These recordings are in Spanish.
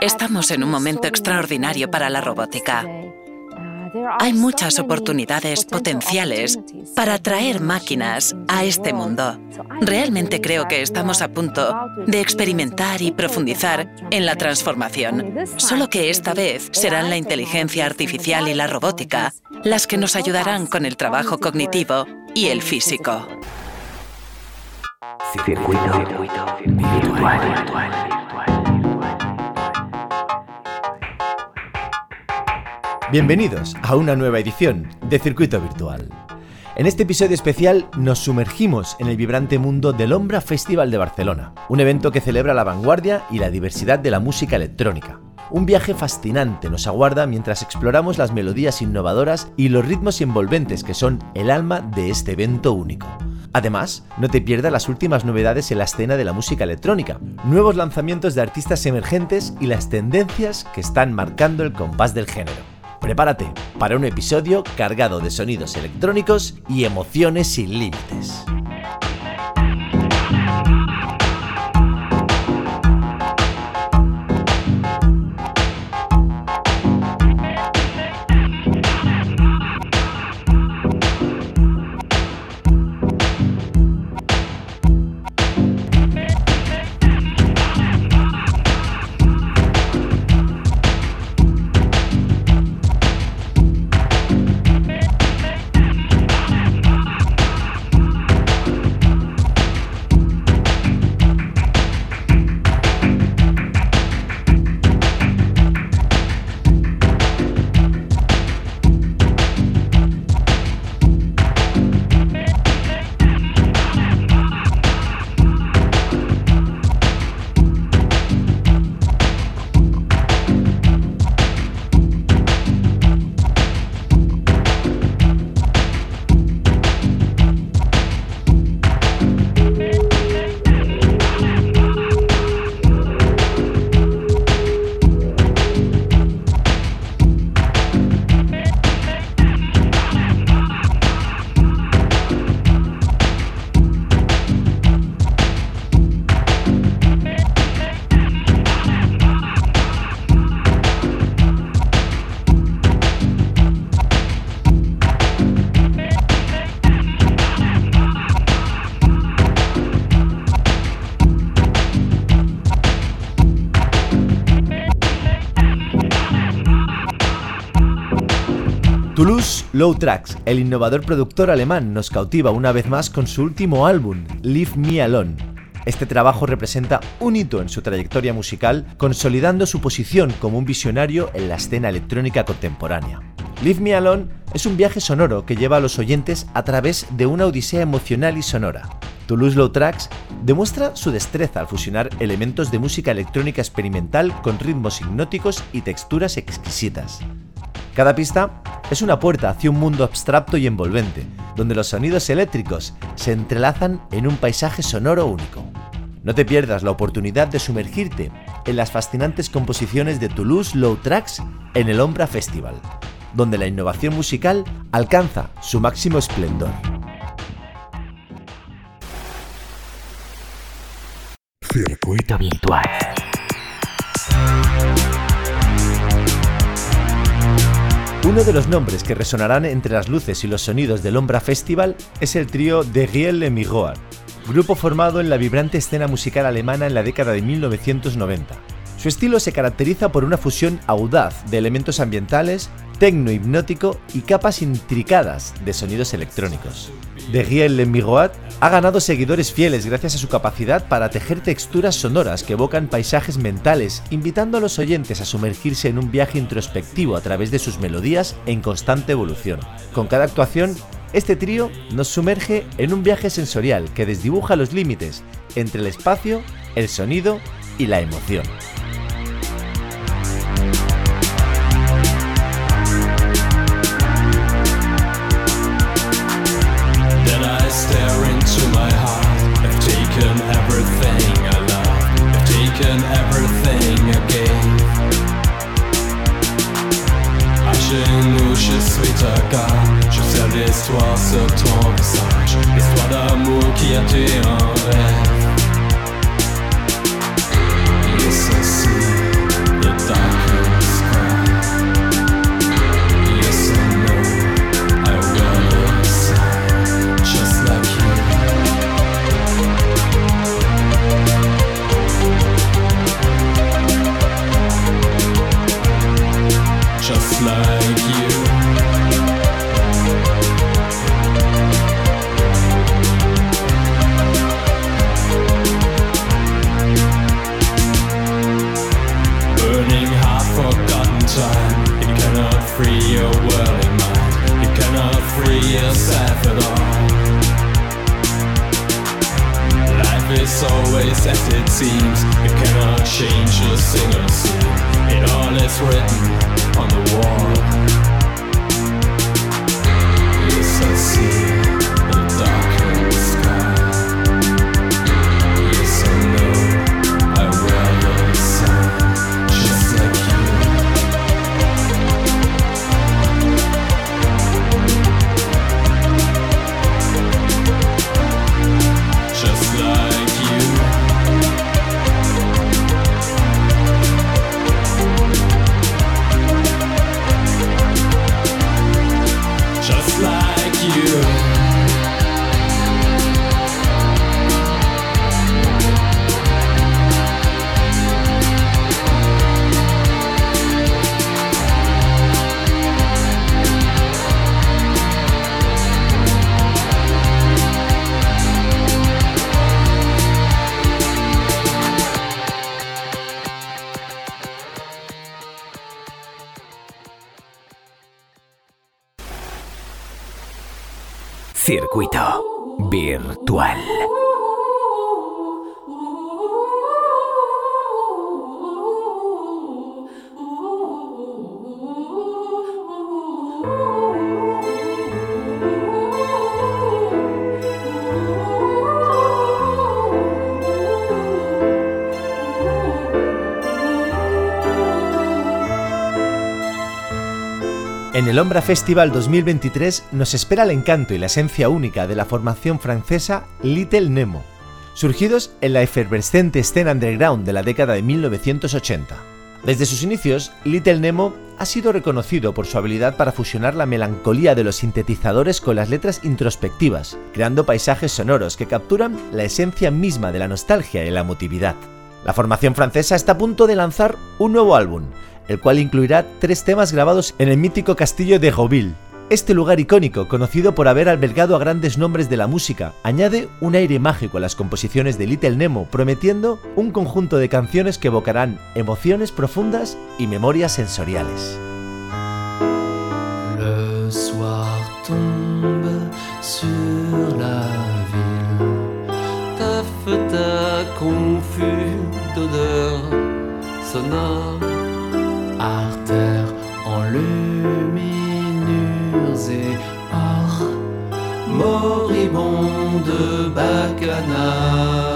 Estamos en un momento extraordinario para la robótica. Hay muchas oportunidades potenciales para traer máquinas a este mundo. Realmente creo que estamos a punto de experimentar y profundizar en la transformación, solo que esta vez serán la inteligencia artificial y la robótica las que nos ayudarán con el trabajo cognitivo y el físico. Bienvenidos a una nueva edición de Circuito Virtual. En este episodio especial nos sumergimos en el vibrante mundo del Ombra Festival de Barcelona, un evento que celebra la vanguardia y la diversidad de la música electrónica. Un viaje fascinante nos aguarda mientras exploramos las melodías innovadoras y los ritmos envolventes que son el alma de este evento único. Además, no te pierdas las últimas novedades en la escena de la música electrónica, nuevos lanzamientos de artistas emergentes y las tendencias que están marcando el compás del género. Prepárate para un episodio cargado de sonidos electrónicos y emociones sin límites. Low Tracks, el innovador productor alemán, nos cautiva una vez más con su último álbum, Leave Me Alone. Este trabajo representa un hito en su trayectoria musical, consolidando su posición como un visionario en la escena electrónica contemporánea. Leave Me Alone es un viaje sonoro que lleva a los oyentes a través de una odisea emocional y sonora. Toulouse Low Tracks demuestra su destreza al fusionar elementos de música electrónica experimental con ritmos hipnóticos y texturas exquisitas. Cada pista es una puerta hacia un mundo abstracto y envolvente, donde los sonidos eléctricos se entrelazan en un paisaje sonoro único. No te pierdas la oportunidad de sumergirte en las fascinantes composiciones de Toulouse Low Tracks en el Ombra Festival, donde la innovación musical alcanza su máximo esplendor. Circuito virtual. Uno de los nombres que resonarán entre las luces y los sonidos del Ombra Festival es el trío de Riel Le Miroir, grupo formado en la vibrante escena musical alemana en la década de 1990. Su estilo se caracteriza por una fusión audaz de elementos ambientales, tecno hipnótico y capas intricadas de sonidos electrónicos. De Riel Le Miroir ha ganado seguidores fieles gracias a su capacidad para tejer texturas sonoras que evocan paisajes mentales, invitando a los oyentes a sumergirse en un viaje introspectivo a través de sus melodías en constante evolución. Con cada actuación, este trío nos sumerge en un viaje sensorial que desdibuja los límites entre el espacio, el sonido y la emoción. L'histoire sur ton visage L'histoire d'amour qui a tué un rêve is as it seems. You cannot change the singers. It all is written on the wall. Circuito virtual. El Ombra Festival 2023 nos espera el encanto y la esencia única de la formación francesa Little Nemo, surgidos en la efervescente escena underground de la década de 1980. Desde sus inicios, Little Nemo ha sido reconocido por su habilidad para fusionar la melancolía de los sintetizadores con las letras introspectivas, creando paisajes sonoros que capturan la esencia misma de la nostalgia y la emotividad. La formación francesa está a punto de lanzar un nuevo álbum, el cual incluirá tres temas grabados en el mítico castillo de Roville. Este lugar icónico, conocido por haber albergado a grandes nombres de la música, añade un aire mágico a las composiciones de Little Nemo, prometiendo un conjunto de canciones que evocarán emociones profundas y memorias sensoriales. Or moribond de bacchanal.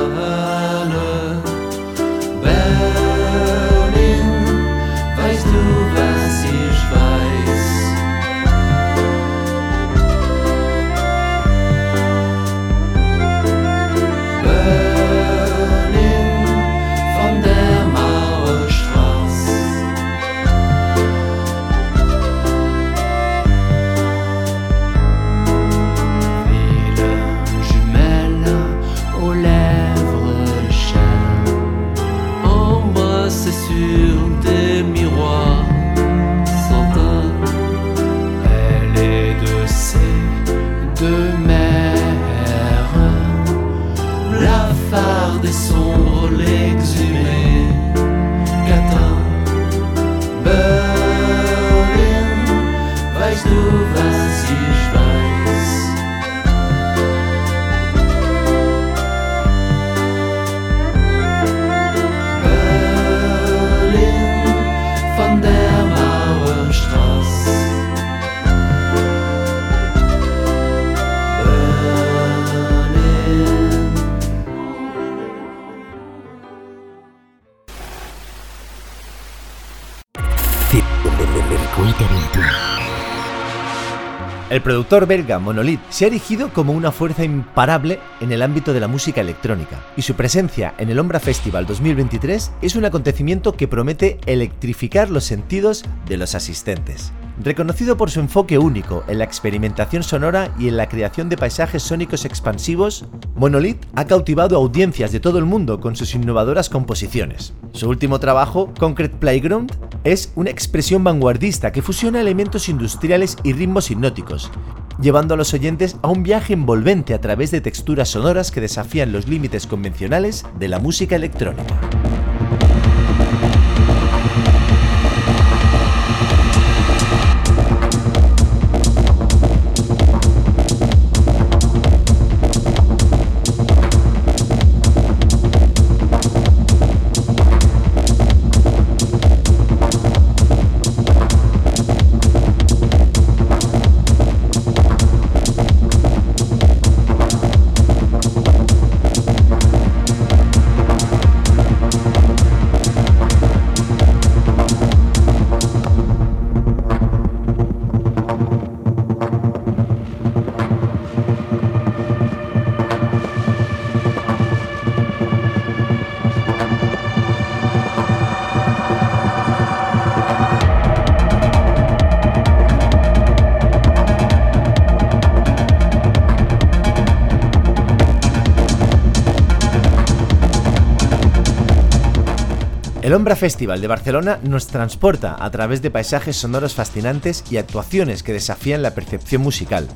Productor belga Monolith se ha erigido como una fuerza imparable en el ámbito de la música electrónica, y su presencia en el Ombra Festival 2023 es un acontecimiento que promete electrificar los sentidos de los asistentes. Reconocido por su enfoque único en la experimentación sonora y en la creación de paisajes sónicos expansivos, Monolith ha cautivado audiencias de todo el mundo con sus innovadoras composiciones. Su último trabajo, Concrete Playground, es una expresión vanguardista que fusiona elementos industriales y ritmos hipnóticos, llevando a los oyentes a un viaje envolvente a través de texturas sonoras que desafían los límites convencionales de la música electrónica. El Ombra Festival de Barcelona nos transporta a través de paisajes sonoros fascinantes y actuaciones que desafían la percepción musical.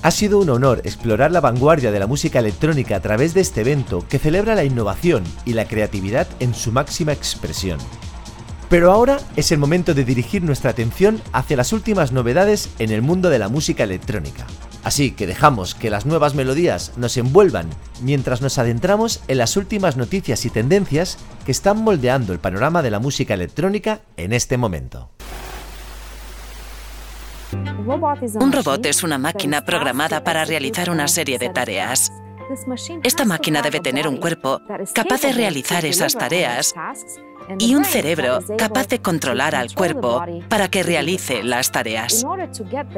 Ha sido un honor explorar la vanguardia de la música electrónica a través de este evento que celebra la innovación y la creatividad en su máxima expresión. Pero ahora es el momento de dirigir nuestra atención hacia las últimas novedades en el mundo de la música electrónica. Así que dejamos que las nuevas melodías nos envuelvan mientras nos adentramos en las últimas noticias y tendencias que están moldeando el panorama de la música electrónica en este momento. Un robot es una máquina programada para realizar una serie de tareas. Esta máquina debe tener un cuerpo capaz de realizar esas tareas y un cerebro capaz de controlar al cuerpo para que realice las tareas.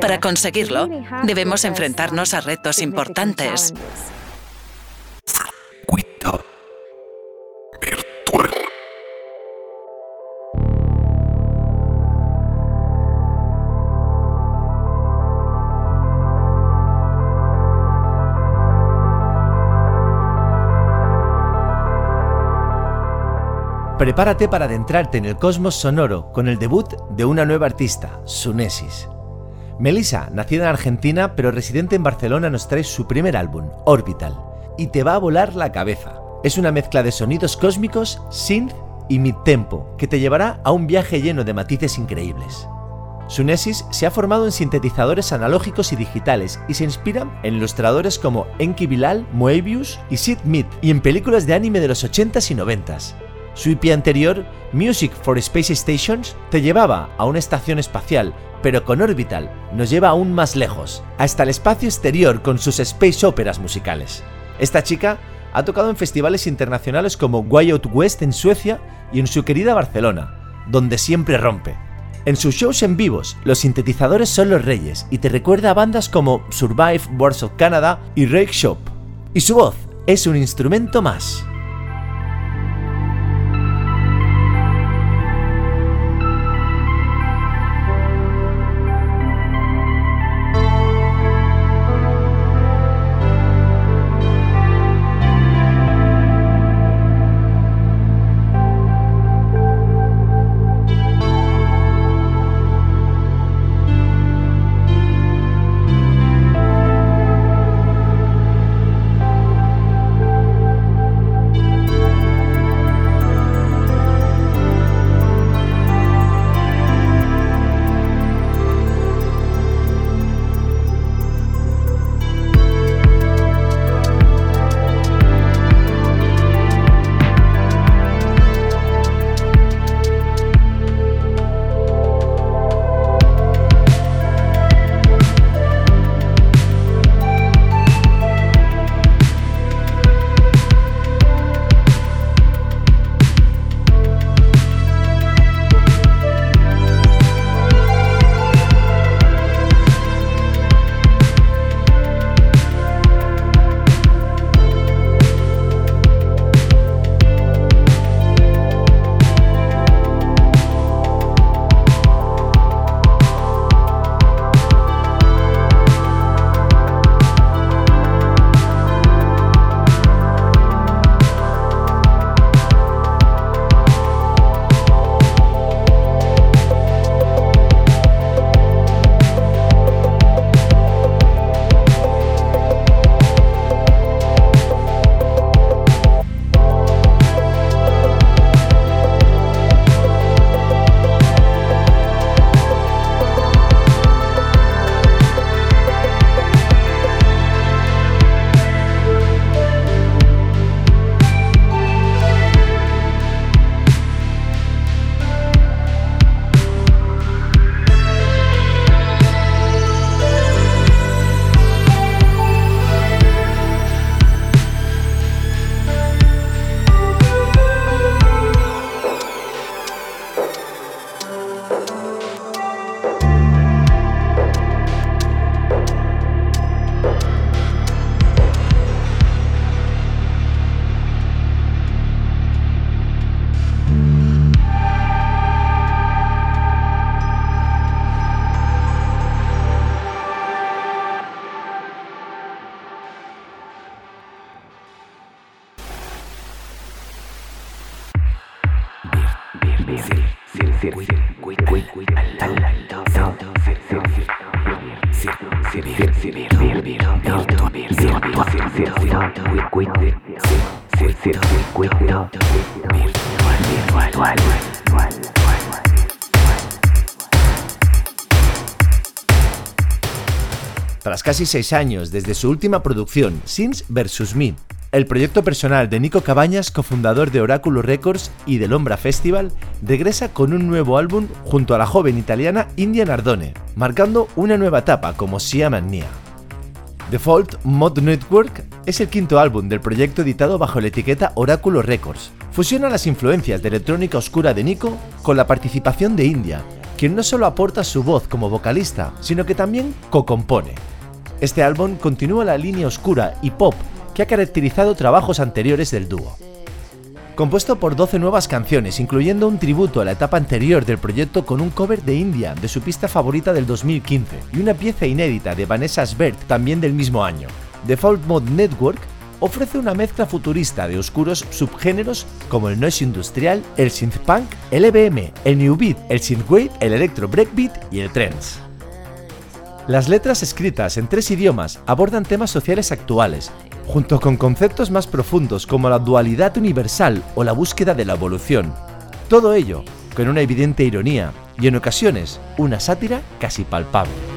Para conseguirlo, debemos enfrentarnos a retos importantes. Prepárate para adentrarte en el cosmos sonoro con el debut de una nueva artista, Sunesis. Melissa, nacida en Argentina pero residente en Barcelona, nos trae su primer álbum, Orbital, y te va a volar la cabeza. Es una mezcla de sonidos cósmicos, synth y mid-tempo que te llevará a un viaje lleno de matices increíbles. Sunesis se ha formado en sintetizadores analógicos y digitales y se inspira en ilustradores como Enki Bilal, Moebius y Sid Mead y en películas de anime de los 80s y 90s. Su IP anterior, Music for Space Stations, te llevaba a una estación espacial, pero con Orbital nos lleva aún más lejos, hasta el espacio exterior con sus space operas musicales. Esta chica ha tocado en festivales internacionales como Way Out West en Suecia y en su querida Barcelona, donde siempre rompe. En sus shows en vivos, los sintetizadores son los reyes y te recuerda a bandas como Survive, Wars of Canada y Rake Shop. Y su voz es un instrumento más. Casi seis años desde su última producción, Sins vs. Me, el proyecto personal de Nico Cabañas, cofundador de Oráculo Records y del Ombra Festival, regresa con un nuevo álbum junto a la joven italiana India Nardone, marcando una nueva etapa como Siam Nia. Default Mod Network es el quinto álbum del proyecto editado bajo la etiqueta Oráculo Records. Fusiona las influencias de electrónica oscura de Nico con la participación de India, quien no solo aporta su voz como vocalista, sino que también co-compone. Este álbum continúa la línea oscura y pop que ha caracterizado trabajos anteriores del dúo. Compuesto por 12 nuevas canciones, incluyendo un tributo a la etapa anterior del proyecto con un cover de India de su pista favorita del 2015 y una pieza inédita de Vanessa Sbert también del mismo año. Default Mode Network ofrece una mezcla futurista de oscuros subgéneros como el noise industrial, el synthpunk, el EBM, el new beat, el synthwave, el electro breakbeat y el trance. Las letras escritas en tres idiomas abordan temas sociales actuales, junto con conceptos más profundos como la dualidad universal o la búsqueda de la evolución. Todo ello con una evidente ironía y en ocasiones una sátira casi palpable.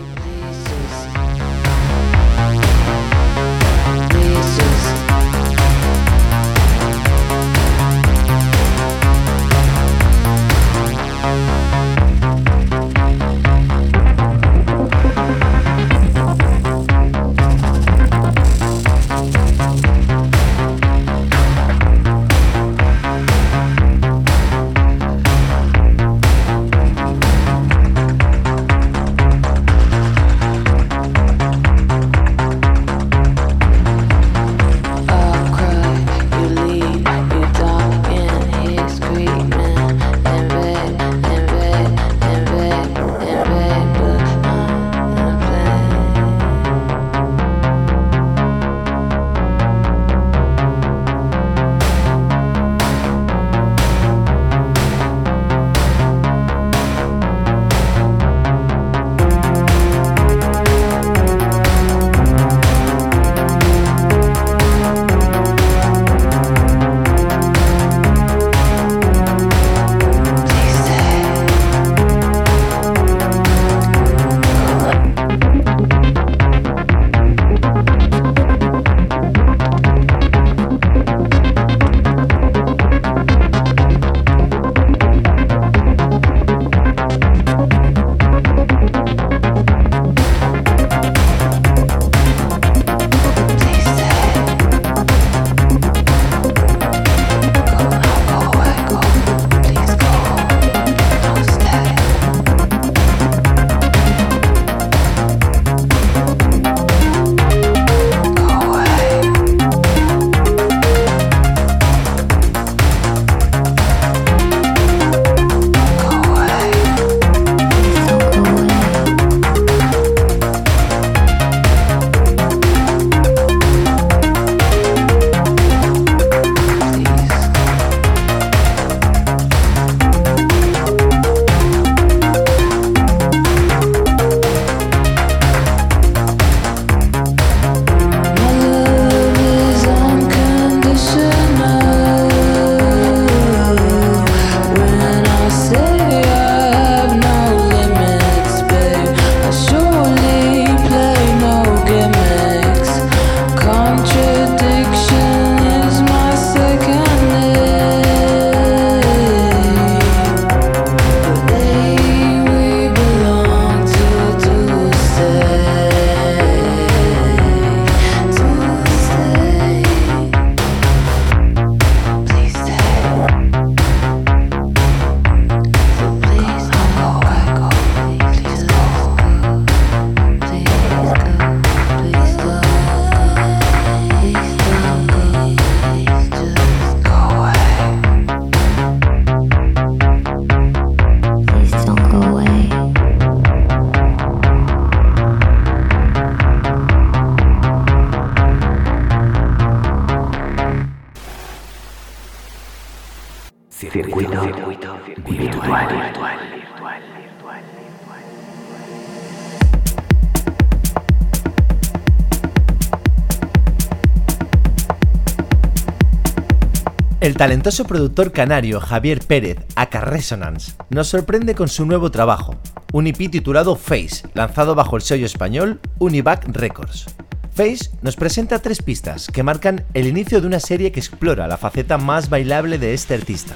El talentoso productor canario Javier Pérez, aka Resonance, nos sorprende con su nuevo trabajo, un EP titulado Face, lanzado bajo el sello español Univac Records. Face nos presenta tres pistas que marcan el inicio de una serie que explora la faceta más bailable de este artista.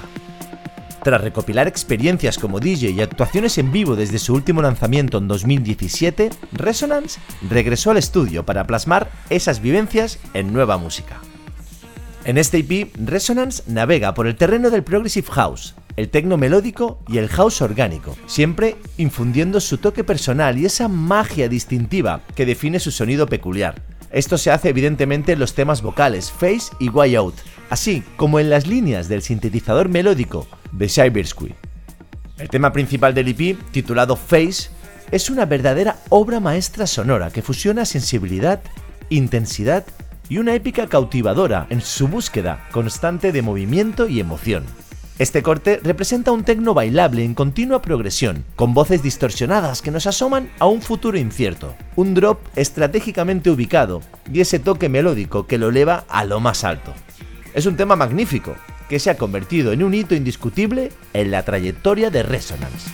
Tras recopilar experiencias como DJ y actuaciones en vivo desde su último lanzamiento en 2017, Resonance regresó al estudio para plasmar esas vivencias en nueva música. En este EP, Resonance navega por el terreno del Progressive House, el tecno melódico y el house orgánico, siempre infundiendo su toque personal y esa magia distintiva que define su sonido peculiar. Esto se hace evidentemente en los temas vocales Face y Way Out, así como en las líneas del sintetizador melódico de Cybersquid. El tema principal del EP, titulado Face, es una verdadera obra maestra sonora que fusiona sensibilidad, intensidad y una épica cautivadora en su búsqueda constante de movimiento y emoción. Este corte representa un tecno bailable en continua progresión, con voces distorsionadas que nos asoman a un futuro incierto, un drop estratégicamente ubicado y ese toque melódico que lo eleva a lo más alto. Es un tema magnífico, que se ha convertido en un hito indiscutible en la trayectoria de Resonance.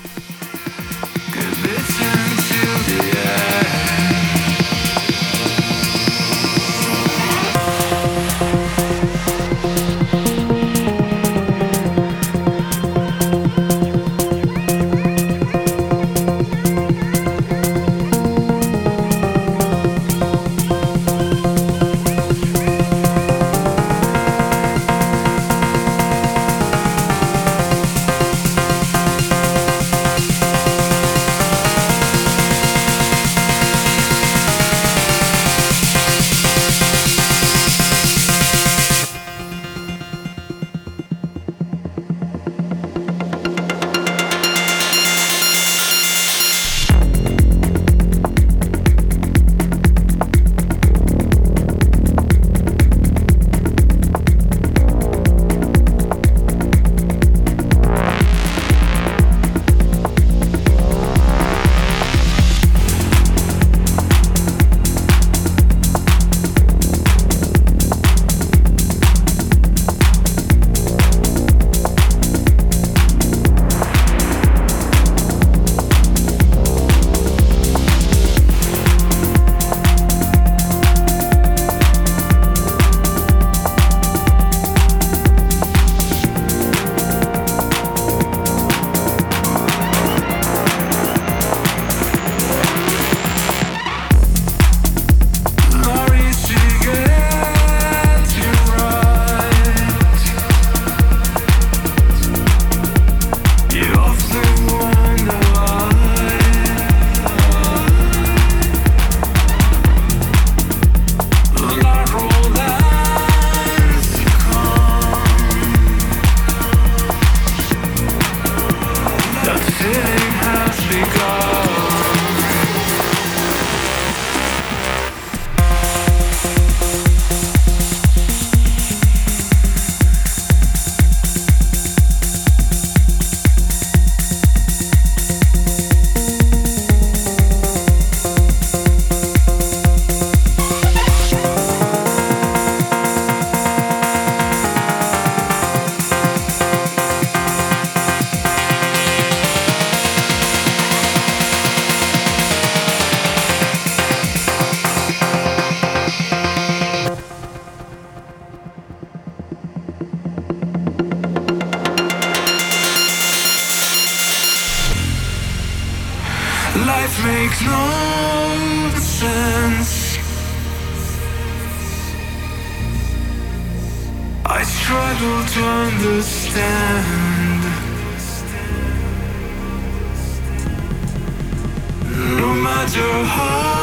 your heart.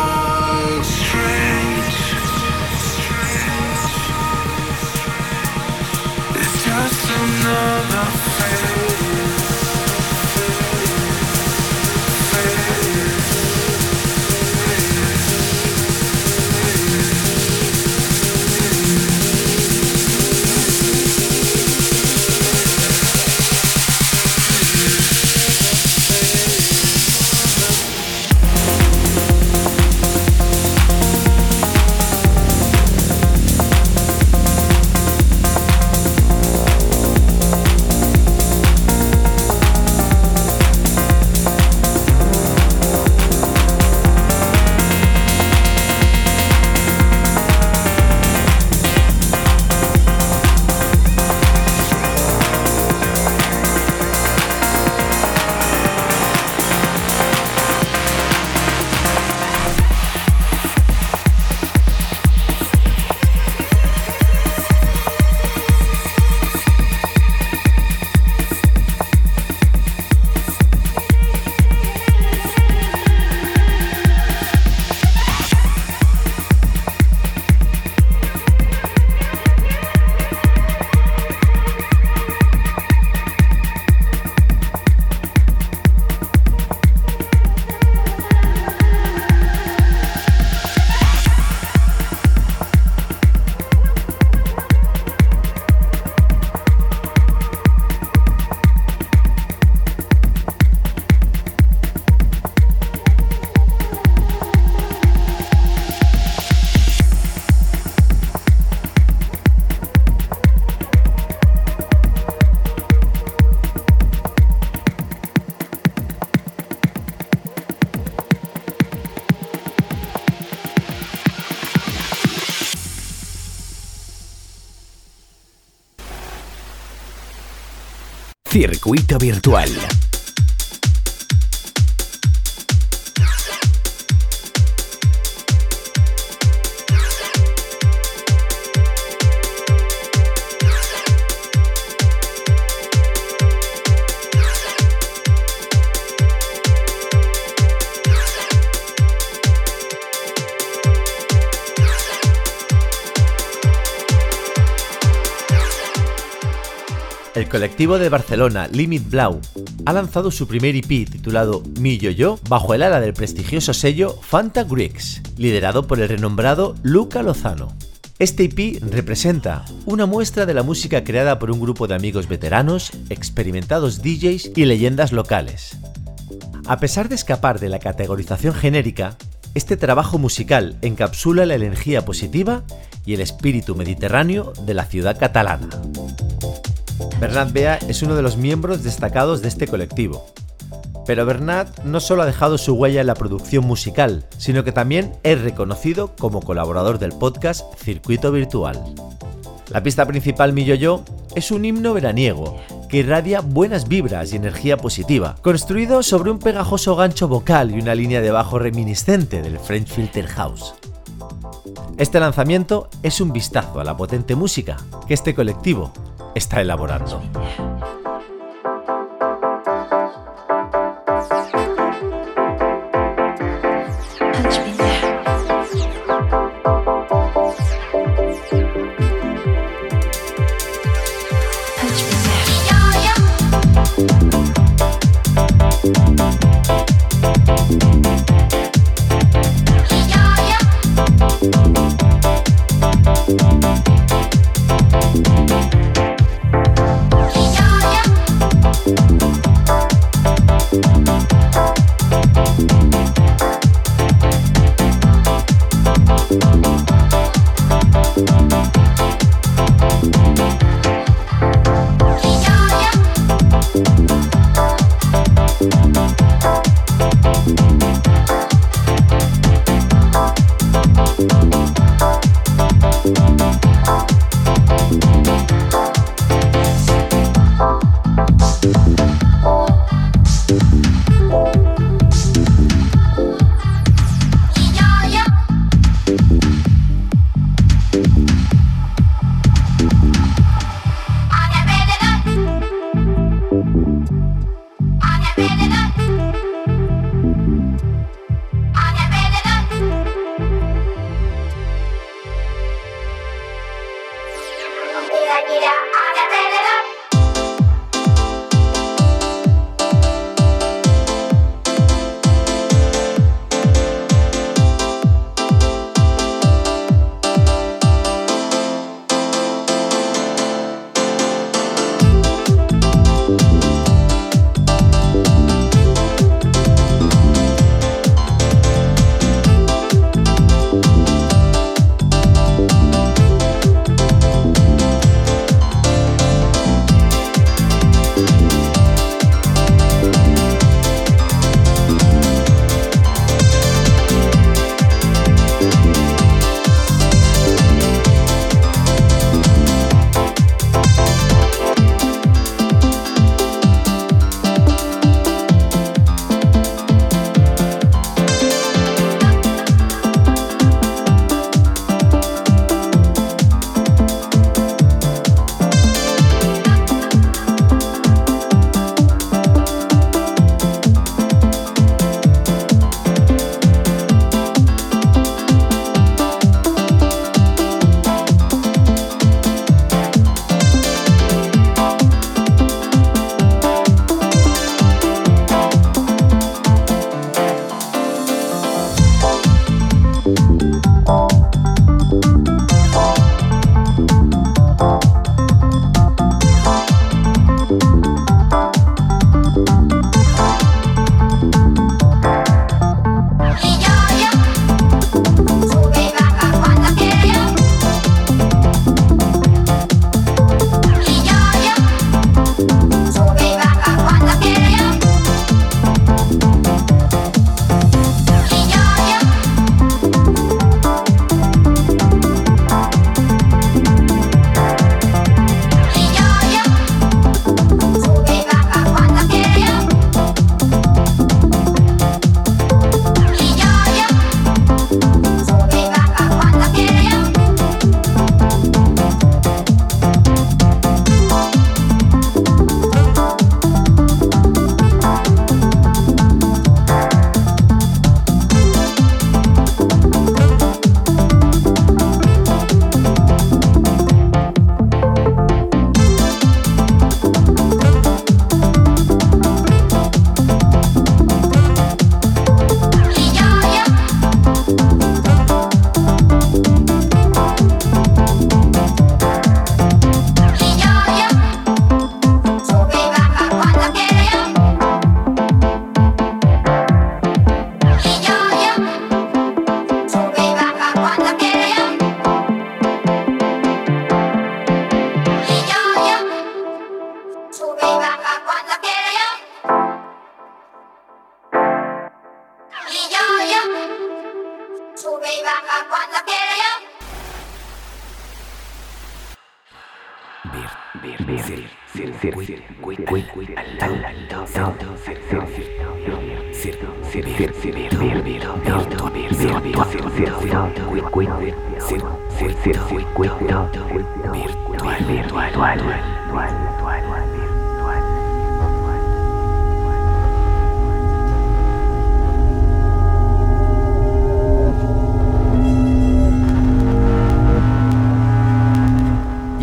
Circuito virtual. El colectivo de Barcelona Limit Blau ha lanzado su primer EP titulado Mi Yo-Yo bajo el ala del prestigioso sello Fanta Greeks, liderado por el renombrado Luca Lozano. Este EP representa una muestra de la música creada por un grupo de amigos veteranos, experimentados DJs y leyendas locales. A pesar de escapar de la categorización genérica, este trabajo musical encapsula la energía positiva y el espíritu mediterráneo de la ciudad catalana. Bernat Bea es uno de los miembros destacados de este colectivo. Pero Bernat no solo ha dejado su huella en la producción musical, sino que también es reconocido como colaborador del podcast Circuito Virtual. La pista principal Mi Yo es un himno veraniego que irradia buenas vibras y energía positiva, construido sobre un pegajoso gancho vocal y una línea de bajo reminiscente del French Filter House. Este lanzamiento es un vistazo a la potente música que este colectivo está elaborando.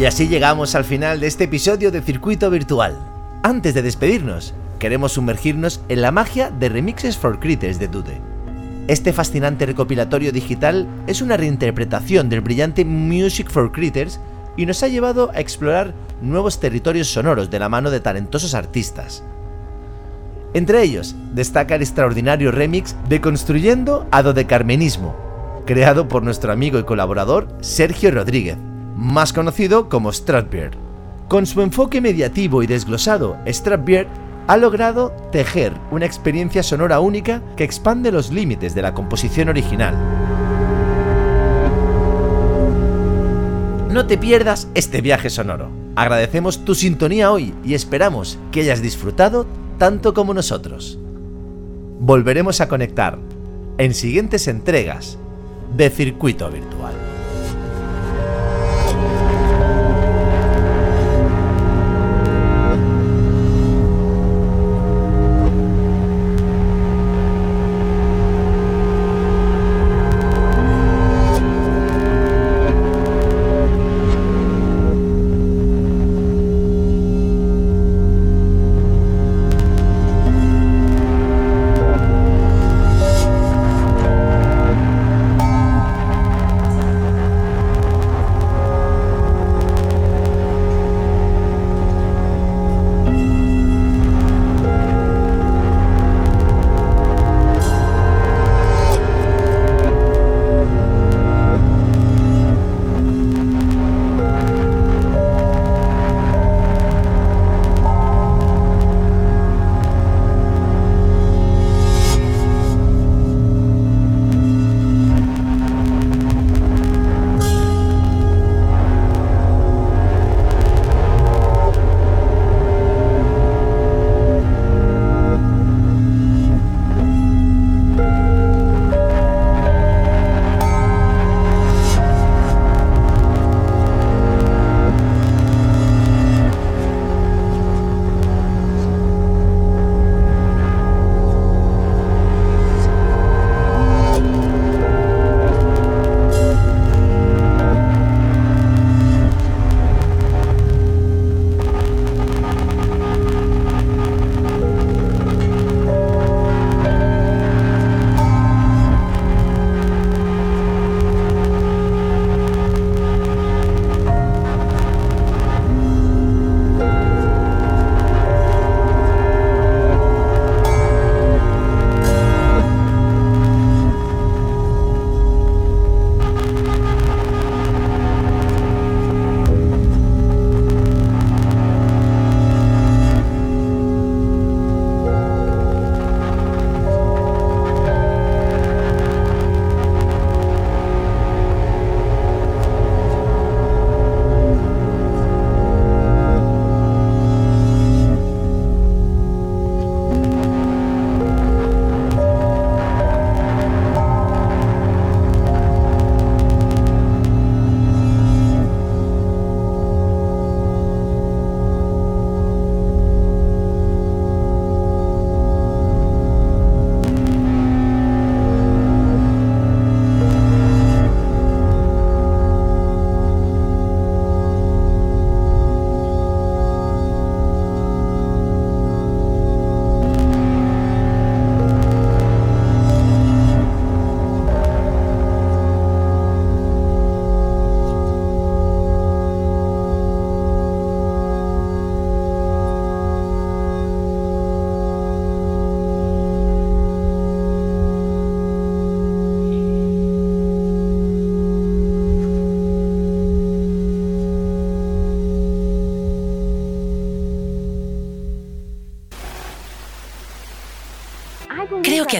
Y así llegamos al final de este episodio de Circuito Virtual. Antes de despedirnos, queremos sumergirnos en la magia de Remixes for Critters de Dude. Este fascinante recopilatorio digital es una reinterpretación del brillante Music for Critters y nos ha llevado a explorar nuevos territorios sonoros de la mano de talentosos artistas. Entre ellos, destaca el extraordinario remix de Construyendo a Dodecarmenismo, creado por nuestro amigo y colaborador Sergio Rodríguez, más conocido como Stratbeard. Con su enfoque mediativo y desglosado, Stratbeard ha logrado tejer una experiencia sonora única que expande los límites de la composición original. No te pierdas este viaje sonoro. Agradecemos tu sintonía hoy y esperamos que hayas disfrutado tanto como nosotros. Volveremos a conectar en siguientes entregas de Circuito Virtual.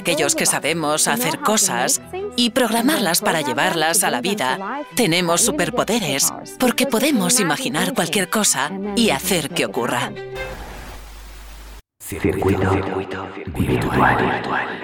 Aquellos que sabemos hacer cosas y programarlas para llevarlas a la vida, tenemos superpoderes porque podemos imaginar cualquier cosa y hacer que ocurra. Circuito, virtual.